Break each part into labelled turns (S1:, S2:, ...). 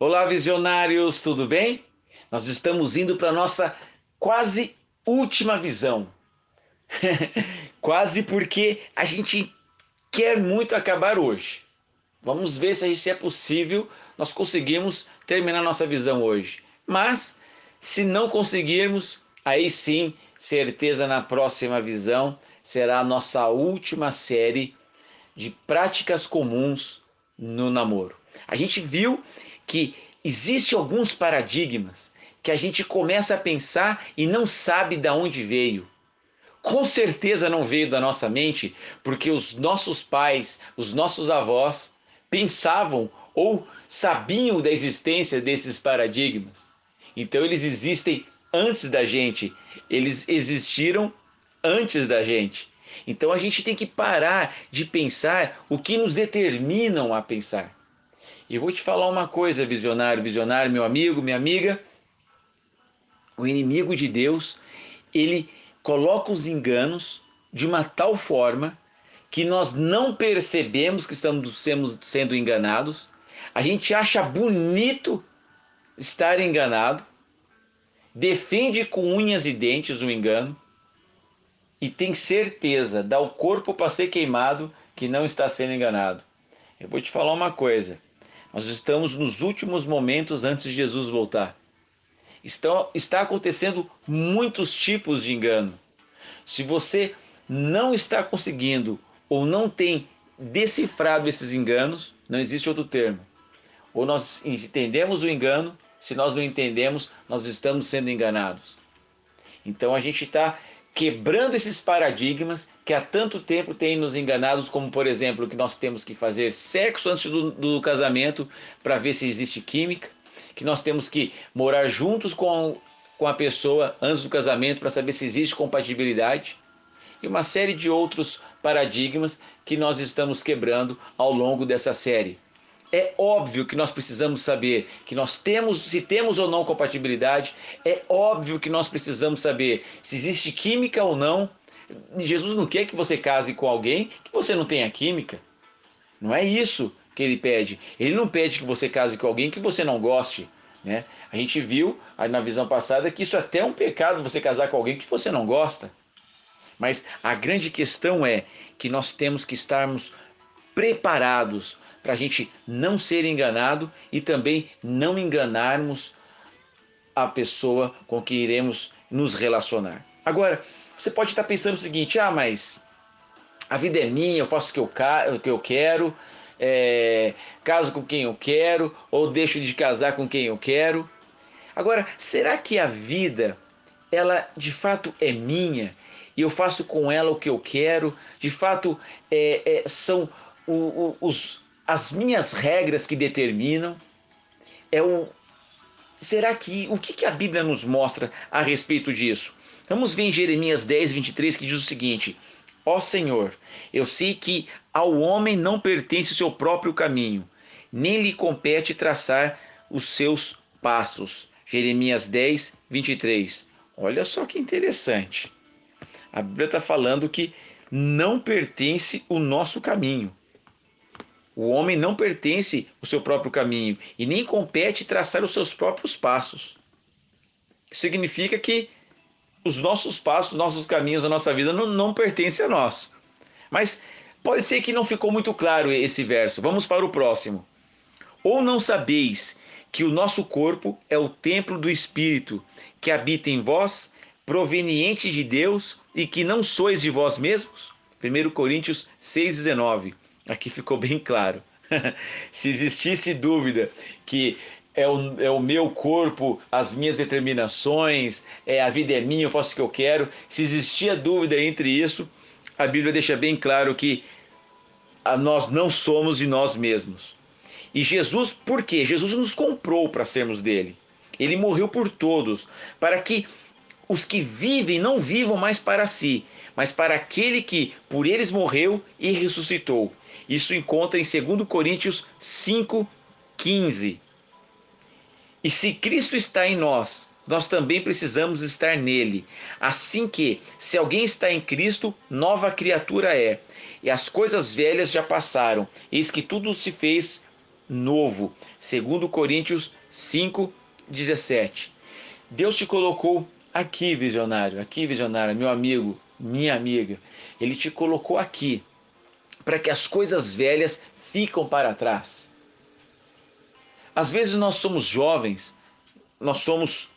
S1: Olá, visionários, tudo bem? Nós estamos indo para a nossa quase última visão. quase porque a gente quer muito acabar hoje. Vamos ver se é possível nós conseguirmos terminar nossa visão hoje. Mas, se não conseguirmos, aí sim, certeza na próxima visão será a nossa última série de práticas comuns no namoro. A gente viu que existe alguns paradigmas que a gente começa a pensar e não sabe de onde veio. Com certeza não veio da nossa mente, porque os nossos pais, os nossos avós pensavam ou sabiam da existência desses paradigmas. Então eles existem antes da gente, eles existiram antes da gente. Então a gente tem que parar de pensar o que nos determinam a pensar. E vou te falar uma coisa, visionário, visionário, meu amigo, minha amiga. O inimigo de Deus, ele coloca os enganos de uma tal forma que nós não percebemos que estamos sendo enganados. A gente acha bonito estar enganado, defende com unhas e dentes o engano e tem certeza, dá o corpo para ser queimado que não está sendo enganado. Eu vou te falar uma coisa. Nós estamos nos últimos momentos antes de Jesus voltar. Está, está acontecendo muitos tipos de engano. Se você não está conseguindo ou não tem decifrado esses enganos, não existe outro termo. Ou nós entendemos o engano, se nós não entendemos, nós estamos sendo enganados. Então a gente está quebrando esses paradigmas que há tanto tempo têm nos enganados, como por exemplo que nós temos que fazer sexo antes do, do casamento para ver se existe química, que nós temos que morar juntos com, com a pessoa antes do casamento para saber se existe compatibilidade e uma série de outros paradigmas que nós estamos quebrando ao longo dessa série. É óbvio que nós precisamos saber que nós temos, se temos ou não compatibilidade, é óbvio que nós precisamos saber se existe química ou não. Jesus não quer que você case com alguém que você não tenha química. Não é isso que ele pede. Ele não pede que você case com alguém que você não goste. Né? A gente viu na visão passada que isso é até é um pecado você casar com alguém que você não gosta. Mas a grande questão é que nós temos que estarmos preparados para a gente não ser enganado e também não enganarmos a pessoa com que iremos nos relacionar. Agora, você pode estar pensando o seguinte: ah, mas a vida é minha, eu faço o que eu, o que eu quero, é, caso com quem eu quero, ou deixo de casar com quem eu quero. Agora, será que a vida, ela de fato é minha e eu faço com ela o que eu quero? De fato, é, é, são o, o, os, as minhas regras que determinam? É o será que o que, que a Bíblia nos mostra a respeito disso? Vamos ver em Jeremias 10, 23 que diz o seguinte: Ó Senhor, eu sei que ao homem não pertence o seu próprio caminho, nem lhe compete traçar os seus passos. Jeremias 10, 23. Olha só que interessante. A Bíblia está falando que não pertence o nosso caminho. O homem não pertence ao seu próprio caminho e nem compete traçar os seus próprios passos. Significa que os nossos passos, os nossos caminhos, a nossa vida não, não pertencem a nós. Mas pode ser que não ficou muito claro esse verso. Vamos para o próximo. Ou não sabeis que o nosso corpo é o templo do Espírito que habita em vós, proveniente de Deus e que não sois de vós mesmos? 1 Coríntios 6,19. Aqui ficou bem claro. Se existisse dúvida que é o, é o meu corpo, as minhas determinações, é a vida é minha, eu faço o que eu quero. Se existia dúvida entre isso, a Bíblia deixa bem claro que nós não somos de nós mesmos. E Jesus, por quê? Jesus nos comprou para sermos dele. Ele morreu por todos, para que os que vivem não vivam mais para si, mas para aquele que por eles morreu e ressuscitou. Isso encontra em 2 Coríntios 5,15. E se Cristo está em nós, nós também precisamos estar nele. Assim que, se alguém está em Cristo, nova criatura é. E as coisas velhas já passaram, eis que tudo se fez novo. Segundo Coríntios 5, 17. Deus te colocou aqui, visionário, aqui, visionário, meu amigo, minha amiga. Ele te colocou aqui para que as coisas velhas ficam para trás. Às vezes nós somos jovens, nós somos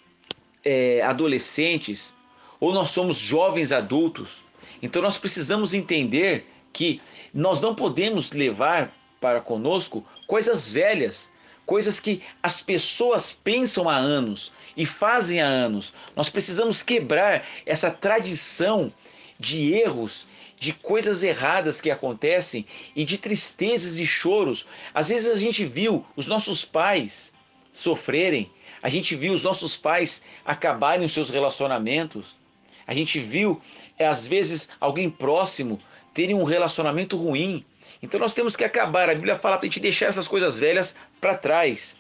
S1: é, adolescentes ou nós somos jovens adultos. Então nós precisamos entender que nós não podemos levar para conosco coisas velhas, coisas que as pessoas pensam há anos e fazem há anos. Nós precisamos quebrar essa tradição de erros, de coisas erradas que acontecem e de tristezas e choros. Às vezes a gente viu os nossos pais sofrerem, a gente viu os nossos pais acabarem os seus relacionamentos, a gente viu, é, às vezes, alguém próximo terem um relacionamento ruim. Então nós temos que acabar. A Bíblia fala para a gente deixar essas coisas velhas para trás.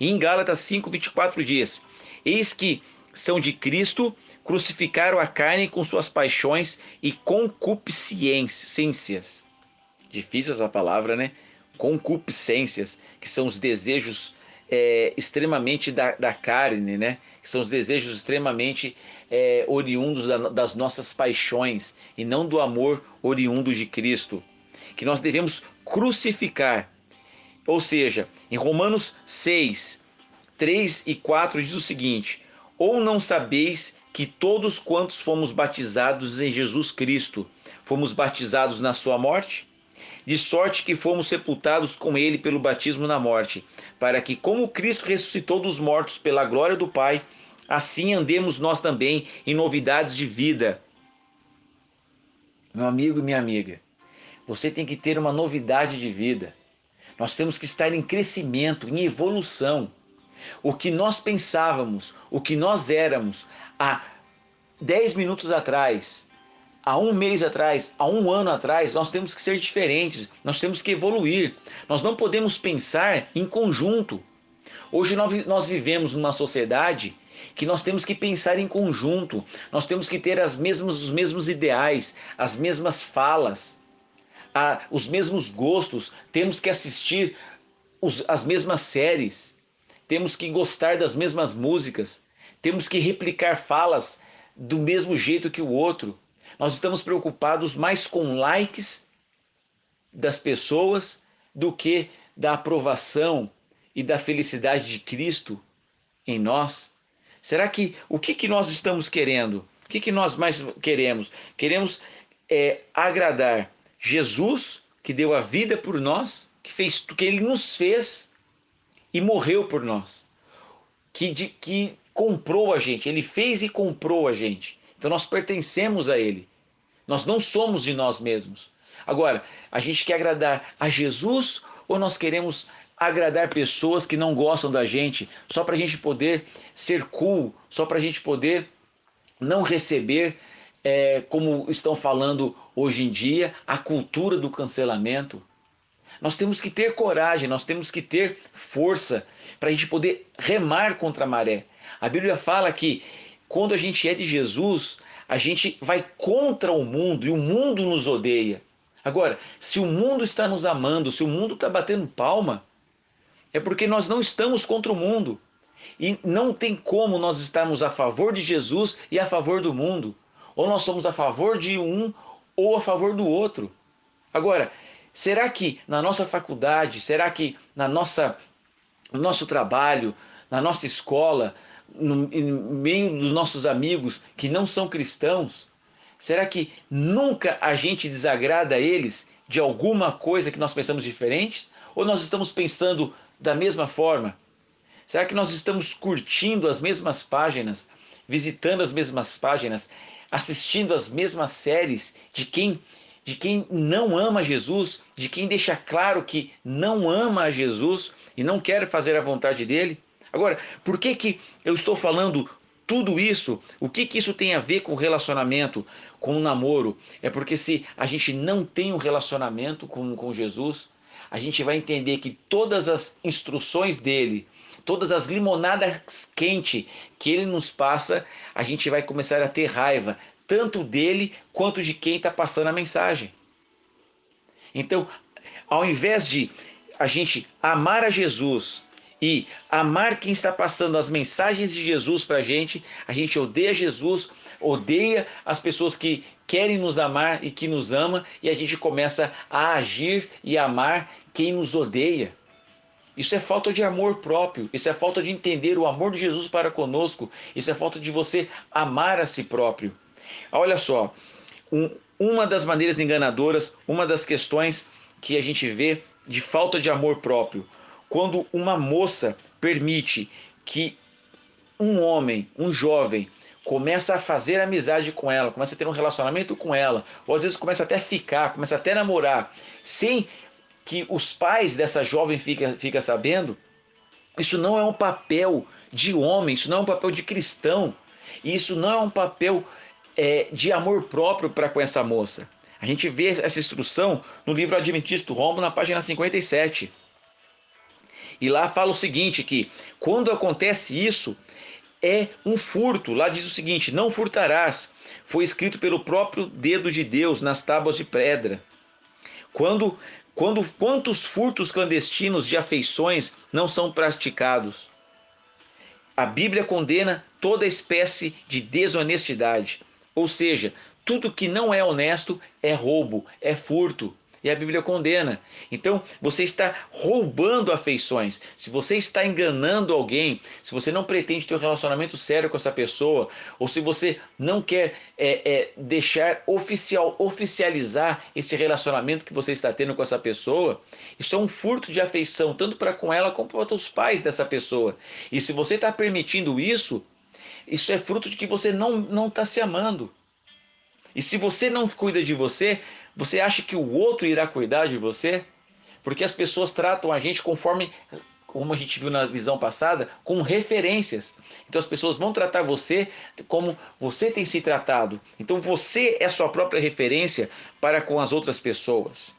S1: E em Gálatas 5, 24 diz: Eis que são de Cristo, crucificaram a carne com suas paixões e concupiscências. Difícil essa palavra, né? Concupiscências, que são os desejos é, extremamente da, da, carne, né? Que são os desejos extremamente é, oriundos da, das nossas paixões e não do amor oriundo de Cristo. Que nós devemos crucificar. Ou seja, em Romanos 6, 3 e 4 diz o seguinte: Ou não sabeis que todos quantos fomos batizados em Jesus Cristo, fomos batizados na sua morte? de sorte que fomos sepultados com ele pelo batismo na morte, para que, como Cristo ressuscitou dos mortos pela glória do Pai, assim andemos nós também em novidades de vida. Meu amigo e minha amiga, você tem que ter uma novidade de vida. Nós temos que estar em crescimento, em evolução. O que nós pensávamos, o que nós éramos há 10 minutos atrás, há um mês atrás, há um ano atrás, nós temos que ser diferentes, nós temos que evoluir. Nós não podemos pensar em conjunto. Hoje nós vivemos numa sociedade que nós temos que pensar em conjunto, nós temos que ter as mesmas, os mesmos ideais, as mesmas falas, a, os mesmos gostos, temos que assistir os, as mesmas séries, temos que gostar das mesmas músicas, temos que replicar falas do mesmo jeito que o outro. Nós estamos preocupados mais com likes das pessoas do que da aprovação e da felicidade de Cristo em nós? Será que o que, que nós estamos querendo? O que, que nós mais queremos? Queremos é, agradar Jesus, que deu a vida por nós, que fez que ele nos fez e morreu por nós, que, de, que comprou a gente, ele fez e comprou a gente. Então nós pertencemos a ele. Nós não somos de nós mesmos. Agora, a gente quer agradar a Jesus ou nós queremos agradar pessoas que não gostam da gente só para a gente poder ser cool, só para a gente poder não receber, é, como estão falando hoje em dia, a cultura do cancelamento? Nós temos que ter coragem, nós temos que ter força para a gente poder remar contra a maré. A Bíblia fala que quando a gente é de Jesus, a gente vai contra o mundo e o mundo nos odeia. Agora, se o mundo está nos amando, se o mundo está batendo palma, é porque nós não estamos contra o mundo. E não tem como nós estarmos a favor de Jesus e a favor do mundo. Ou nós somos a favor de um ou a favor do outro. Agora, será que na nossa faculdade, será que na nossa, no nosso trabalho, na nossa escola, no, meio dos nossos amigos que não são cristãos? Será que nunca a gente desagrada eles de alguma coisa que nós pensamos diferentes? Ou nós estamos pensando da mesma forma? Será que nós estamos curtindo as mesmas páginas, visitando as mesmas páginas, assistindo as mesmas séries de quem de quem não ama Jesus, de quem deixa claro que não ama Jesus e não quer fazer a vontade dele? Agora, por que, que eu estou falando tudo isso? O que, que isso tem a ver com relacionamento, com o namoro? É porque se a gente não tem um relacionamento com, com Jesus, a gente vai entender que todas as instruções dele, todas as limonadas quentes que ele nos passa, a gente vai começar a ter raiva, tanto dele quanto de quem está passando a mensagem. Então, ao invés de a gente amar a Jesus e amar quem está passando as mensagens de Jesus para a gente, a gente odeia Jesus, odeia as pessoas que querem nos amar e que nos ama, e a gente começa a agir e amar quem nos odeia. Isso é falta de amor próprio, isso é falta de entender o amor de Jesus para conosco, isso é falta de você amar a si próprio. Olha só, um, uma das maneiras enganadoras, uma das questões que a gente vê de falta de amor próprio. Quando uma moça permite que um homem, um jovem, começa a fazer amizade com ela, começa a ter um relacionamento com ela, ou às vezes começa até a ficar, começa até a namorar, sem que os pais dessa jovem fiquem fica sabendo, isso não é um papel de homem, isso não é um papel de cristão, isso não é um papel é, de amor próprio para com essa moça. A gente vê essa instrução no livro Adventista Rombo, na página 57. E lá fala o seguinte: que quando acontece isso, é um furto. Lá diz o seguinte: não furtarás. Foi escrito pelo próprio dedo de Deus nas tábuas de pedra. Quando, quando quantos furtos clandestinos de afeições não são praticados? A Bíblia condena toda espécie de desonestidade, ou seja, tudo que não é honesto é roubo, é furto. E a Bíblia condena. Então, você está roubando afeições. Se você está enganando alguém, se você não pretende ter um relacionamento sério com essa pessoa, ou se você não quer é, é, deixar oficial, oficializar esse relacionamento que você está tendo com essa pessoa, isso é um furto de afeição, tanto para com ela como para os pais dessa pessoa. E se você está permitindo isso, isso é fruto de que você não está se amando. E se você não cuida de você, você acha que o outro irá cuidar de você? Porque as pessoas tratam a gente conforme, como a gente viu na visão passada, com referências. Então as pessoas vão tratar você como você tem se tratado. Então você é a sua própria referência para com as outras pessoas.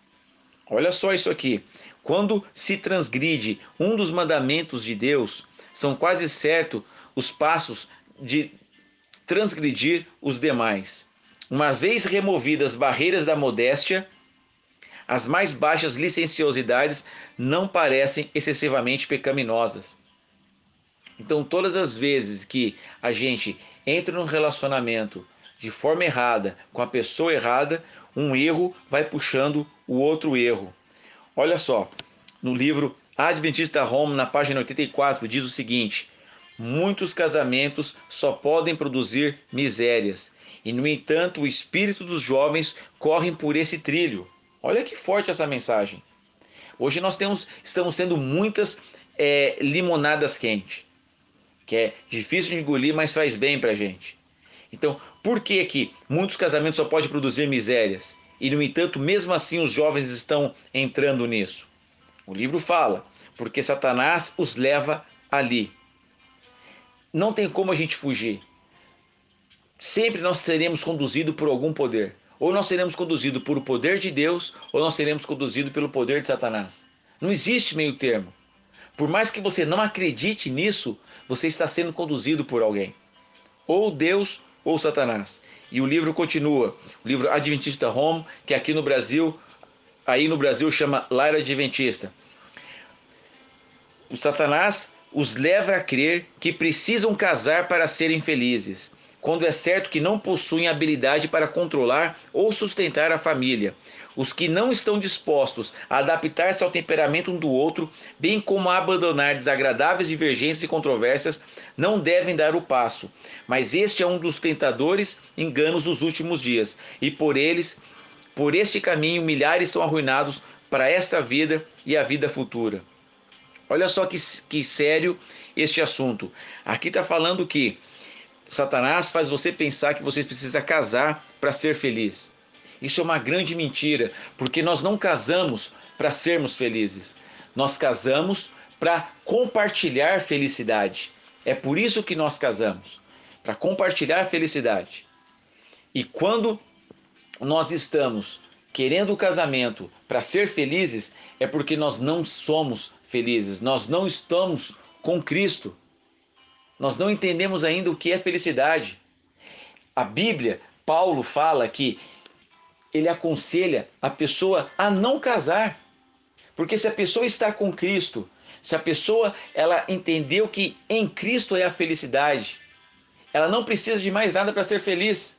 S1: Olha só isso aqui. Quando se transgride um dos mandamentos de Deus, são quase certo os passos de transgredir os demais. Uma vez removidas as barreiras da modéstia, as mais baixas licenciosidades não parecem excessivamente pecaminosas. Então, todas as vezes que a gente entra num relacionamento de forma errada, com a pessoa errada, um erro vai puxando o outro erro. Olha só, no livro Adventista Home, na página 84, diz o seguinte: Muitos casamentos só podem produzir misérias, e no entanto o espírito dos jovens corre por esse trilho. Olha que forte essa mensagem. Hoje nós temos, estamos tendo muitas é, limonadas quentes, que é difícil de engolir, mas faz bem para gente. Então, por que que muitos casamentos só podem produzir misérias? E no entanto, mesmo assim, os jovens estão entrando nisso. O livro fala, porque Satanás os leva ali não tem como a gente fugir. Sempre nós seremos conduzidos por algum poder. Ou nós seremos conduzidos por o poder de Deus, ou nós seremos conduzidos pelo poder de Satanás. Não existe meio termo. Por mais que você não acredite nisso, você está sendo conduzido por alguém. Ou Deus ou Satanás. E o livro continua. O livro Adventista Home, que aqui no Brasil, aí no Brasil chama Lar Adventista. O Satanás os leva a crer que precisam casar para serem felizes, quando é certo que não possuem habilidade para controlar ou sustentar a família. Os que não estão dispostos a adaptar-se ao temperamento um do outro, bem como a abandonar desagradáveis divergências e controvérsias, não devem dar o passo. Mas este é um dos tentadores enganos dos últimos dias, e por eles, por este caminho, milhares são arruinados para esta vida e a vida futura. Olha só que, que sério este assunto. Aqui está falando que Satanás faz você pensar que você precisa casar para ser feliz. Isso é uma grande mentira, porque nós não casamos para sermos felizes. Nós casamos para compartilhar felicidade. É por isso que nós casamos para compartilhar felicidade. E quando nós estamos querendo o casamento para ser felizes, é porque nós não somos felizes. Nós não estamos com Cristo. Nós não entendemos ainda o que é felicidade. A Bíblia, Paulo fala que ele aconselha a pessoa a não casar. Porque se a pessoa está com Cristo, se a pessoa ela entendeu que em Cristo é a felicidade, ela não precisa de mais nada para ser feliz.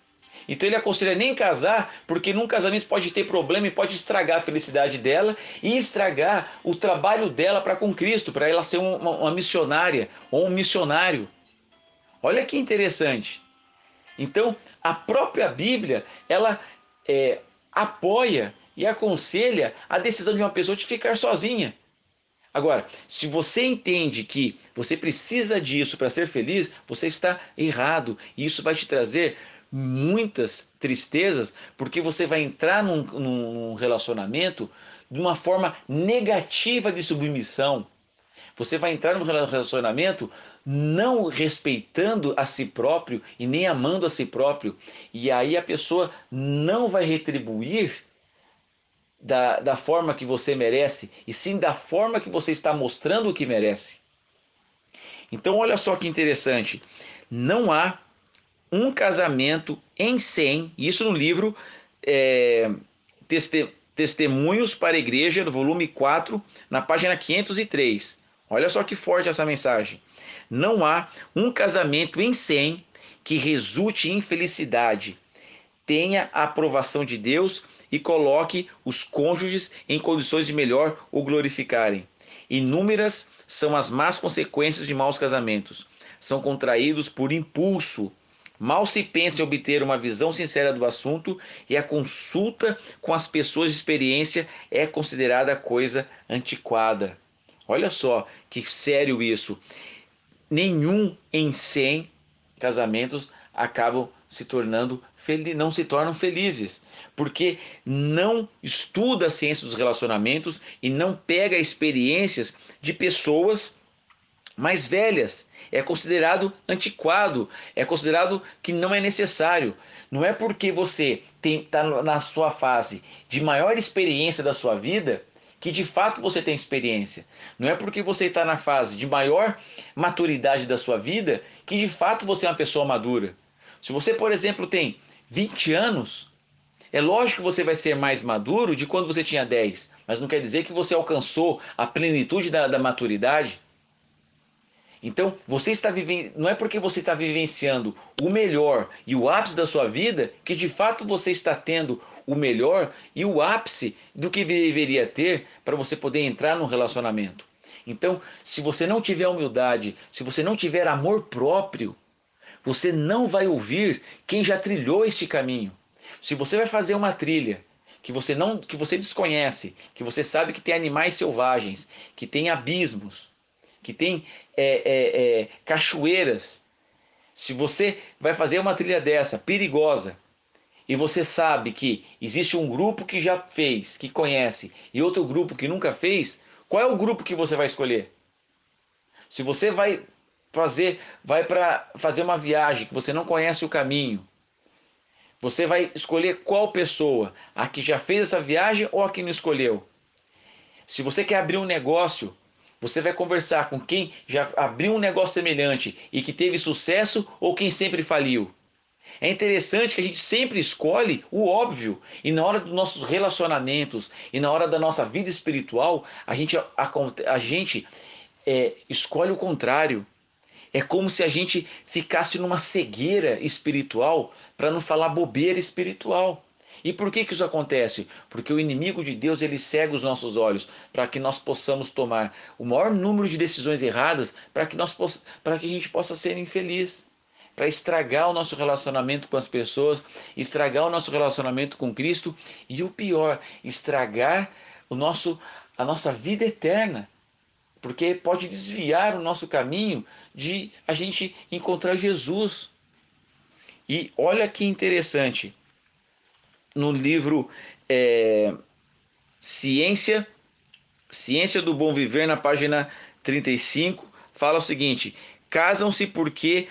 S1: Então ele aconselha nem casar, porque num casamento pode ter problema e pode estragar a felicidade dela e estragar o trabalho dela para com Cristo, para ela ser uma, uma, missionária ou um missionário. Olha que interessante. Então a própria Bíblia ela é, apoia e aconselha a decisão de uma pessoa de ficar sozinha. Agora, se você entende que você precisa disso para ser feliz, você está errado. E isso vai te trazer muitas tristezas, porque você vai entrar num, num relacionamento de uma forma negativa de submissão. Você vai entrar num relacionamento não respeitando a si próprio e nem amando a si próprio. E aí a pessoa não vai retribuir da, da forma que você merece, e sim da forma que você está mostrando que merece. Então, olha só que interessante. Não há um casamento em 100, isso no livro é, Testemunhos para a Igreja, no volume 4, na página 503. Olha só que forte essa mensagem. Não há um casamento em 100 que resulte em felicidade, tenha a aprovação de Deus e coloque os cônjuges em condições de melhor o glorificarem. Inúmeras são as más consequências de maus casamentos. São contraídos por impulso, Mal se pensa em obter uma visão sincera do assunto e a consulta com as pessoas de experiência é considerada coisa antiquada. Olha só que sério isso. Nenhum em 100 casamentos acabam se tornando não se tornam felizes, porque não estuda a ciência dos relacionamentos e não pega experiências de pessoas mais velhas é considerado antiquado, é considerado que não é necessário. Não é porque você está na sua fase de maior experiência da sua vida que de fato você tem experiência. Não é porque você está na fase de maior maturidade da sua vida que de fato você é uma pessoa madura. Se você, por exemplo, tem 20 anos, é lógico que você vai ser mais maduro de quando você tinha 10, mas não quer dizer que você alcançou a plenitude da, da maturidade. Então, você está vivendo, não é porque você está vivenciando o melhor e o ápice da sua vida que de fato você está tendo o melhor e o ápice do que deveria ter para você poder entrar num relacionamento. Então, se você não tiver humildade, se você não tiver amor próprio, você não vai ouvir quem já trilhou este caminho. Se você vai fazer uma trilha que você não, que você desconhece, que você sabe que tem animais selvagens, que tem abismos, que tem é, é, é, cachoeiras. Se você vai fazer uma trilha dessa, perigosa, e você sabe que existe um grupo que já fez, que conhece, e outro grupo que nunca fez, qual é o grupo que você vai escolher? Se você vai fazer, vai para fazer uma viagem que você não conhece o caminho, você vai escolher qual pessoa? A que já fez essa viagem ou a que não escolheu? Se você quer abrir um negócio, você vai conversar com quem já abriu um negócio semelhante e que teve sucesso ou quem sempre faliu. É interessante que a gente sempre escolhe o óbvio e na hora dos nossos relacionamentos e na hora da nossa vida espiritual a gente, a, a gente é, escolhe o contrário. É como se a gente ficasse numa cegueira espiritual para não falar bobeira espiritual. E por que, que isso acontece? Porque o inimigo de Deus ele cega os nossos olhos para que nós possamos tomar o maior número de decisões erradas para que, nós para que a gente possa ser infeliz. Para estragar o nosso relacionamento com as pessoas, estragar o nosso relacionamento com Cristo e o pior, estragar o nosso, a nossa vida eterna porque pode desviar o nosso caminho de a gente encontrar Jesus. E olha que interessante, no livro é, Ciência, Ciência do Bom Viver, na página 35, fala o seguinte: casam-se porque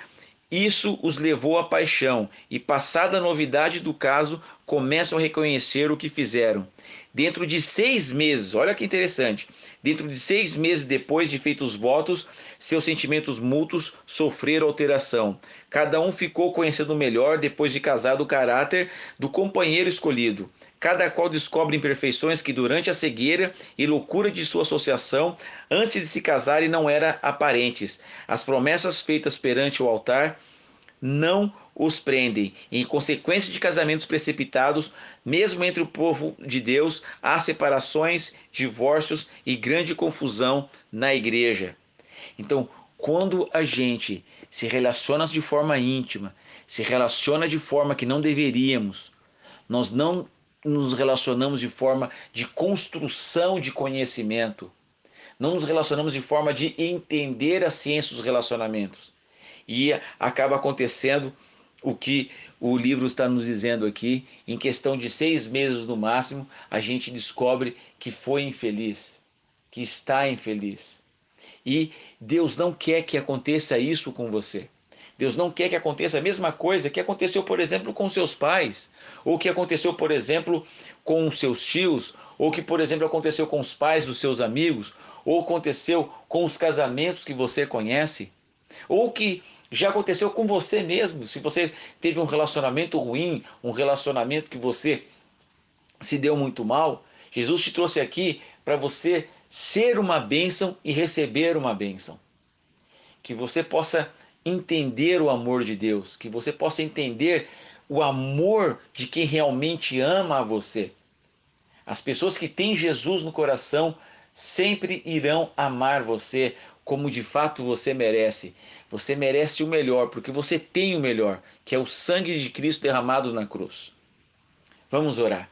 S1: isso os levou à paixão, e passada a novidade do caso, começam a reconhecer o que fizeram. Dentro de seis meses, olha que interessante, dentro de seis meses depois de feitos os votos, seus sentimentos mútuos sofreram alteração. Cada um ficou conhecendo melhor depois de casado o caráter do companheiro escolhido. Cada qual descobre imperfeições que durante a cegueira e loucura de sua associação, antes de se casarem, não eram aparentes. As promessas feitas perante o altar não os prendem. Em consequência de casamentos precipitados, mesmo entre o povo de Deus, há separações, divórcios e grande confusão na igreja. Então, quando a gente se relaciona de forma íntima, se relaciona de forma que não deveríamos, nós não nos relacionamos de forma de construção de conhecimento, não nos relacionamos de forma de entender a ciência dos relacionamentos. E acaba acontecendo o que o livro está nos dizendo aqui, em questão de seis meses no máximo, a gente descobre que foi infeliz, que está infeliz. E Deus não quer que aconteça isso com você. Deus não quer que aconteça a mesma coisa que aconteceu, por exemplo, com seus pais, ou que aconteceu, por exemplo, com seus tios, ou que, por exemplo, aconteceu com os pais dos seus amigos, ou aconteceu com os casamentos que você conhece, ou que já aconteceu com você mesmo. Se você teve um relacionamento ruim, um relacionamento que você se deu muito mal, Jesus te trouxe aqui para você ser uma bênção e receber uma bênção. Que você possa entender o amor de Deus, que você possa entender o amor de quem realmente ama a você. As pessoas que têm Jesus no coração sempre irão amar você como de fato você merece. Você merece o melhor, porque você tem o melhor, que é o sangue de Cristo derramado na cruz. Vamos orar.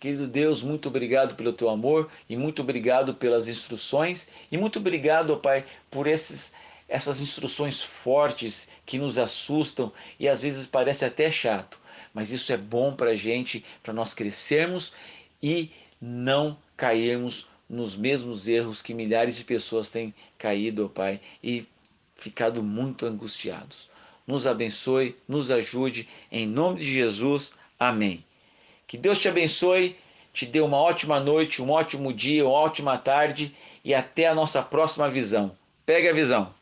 S1: Querido Deus, muito obrigado pelo teu amor e muito obrigado pelas instruções e muito obrigado, Pai, por esses, essas instruções fortes que nos assustam e às vezes parece até chato, mas isso é bom para a gente, para nós crescermos e não cairmos nos mesmos erros que milhares de pessoas têm caído, Pai, e ficado muito angustiados. Nos abençoe, nos ajude, em nome de Jesus. Amém. Que Deus te abençoe, te dê uma ótima noite, um ótimo dia, uma ótima tarde e até a nossa próxima visão. Pegue a visão.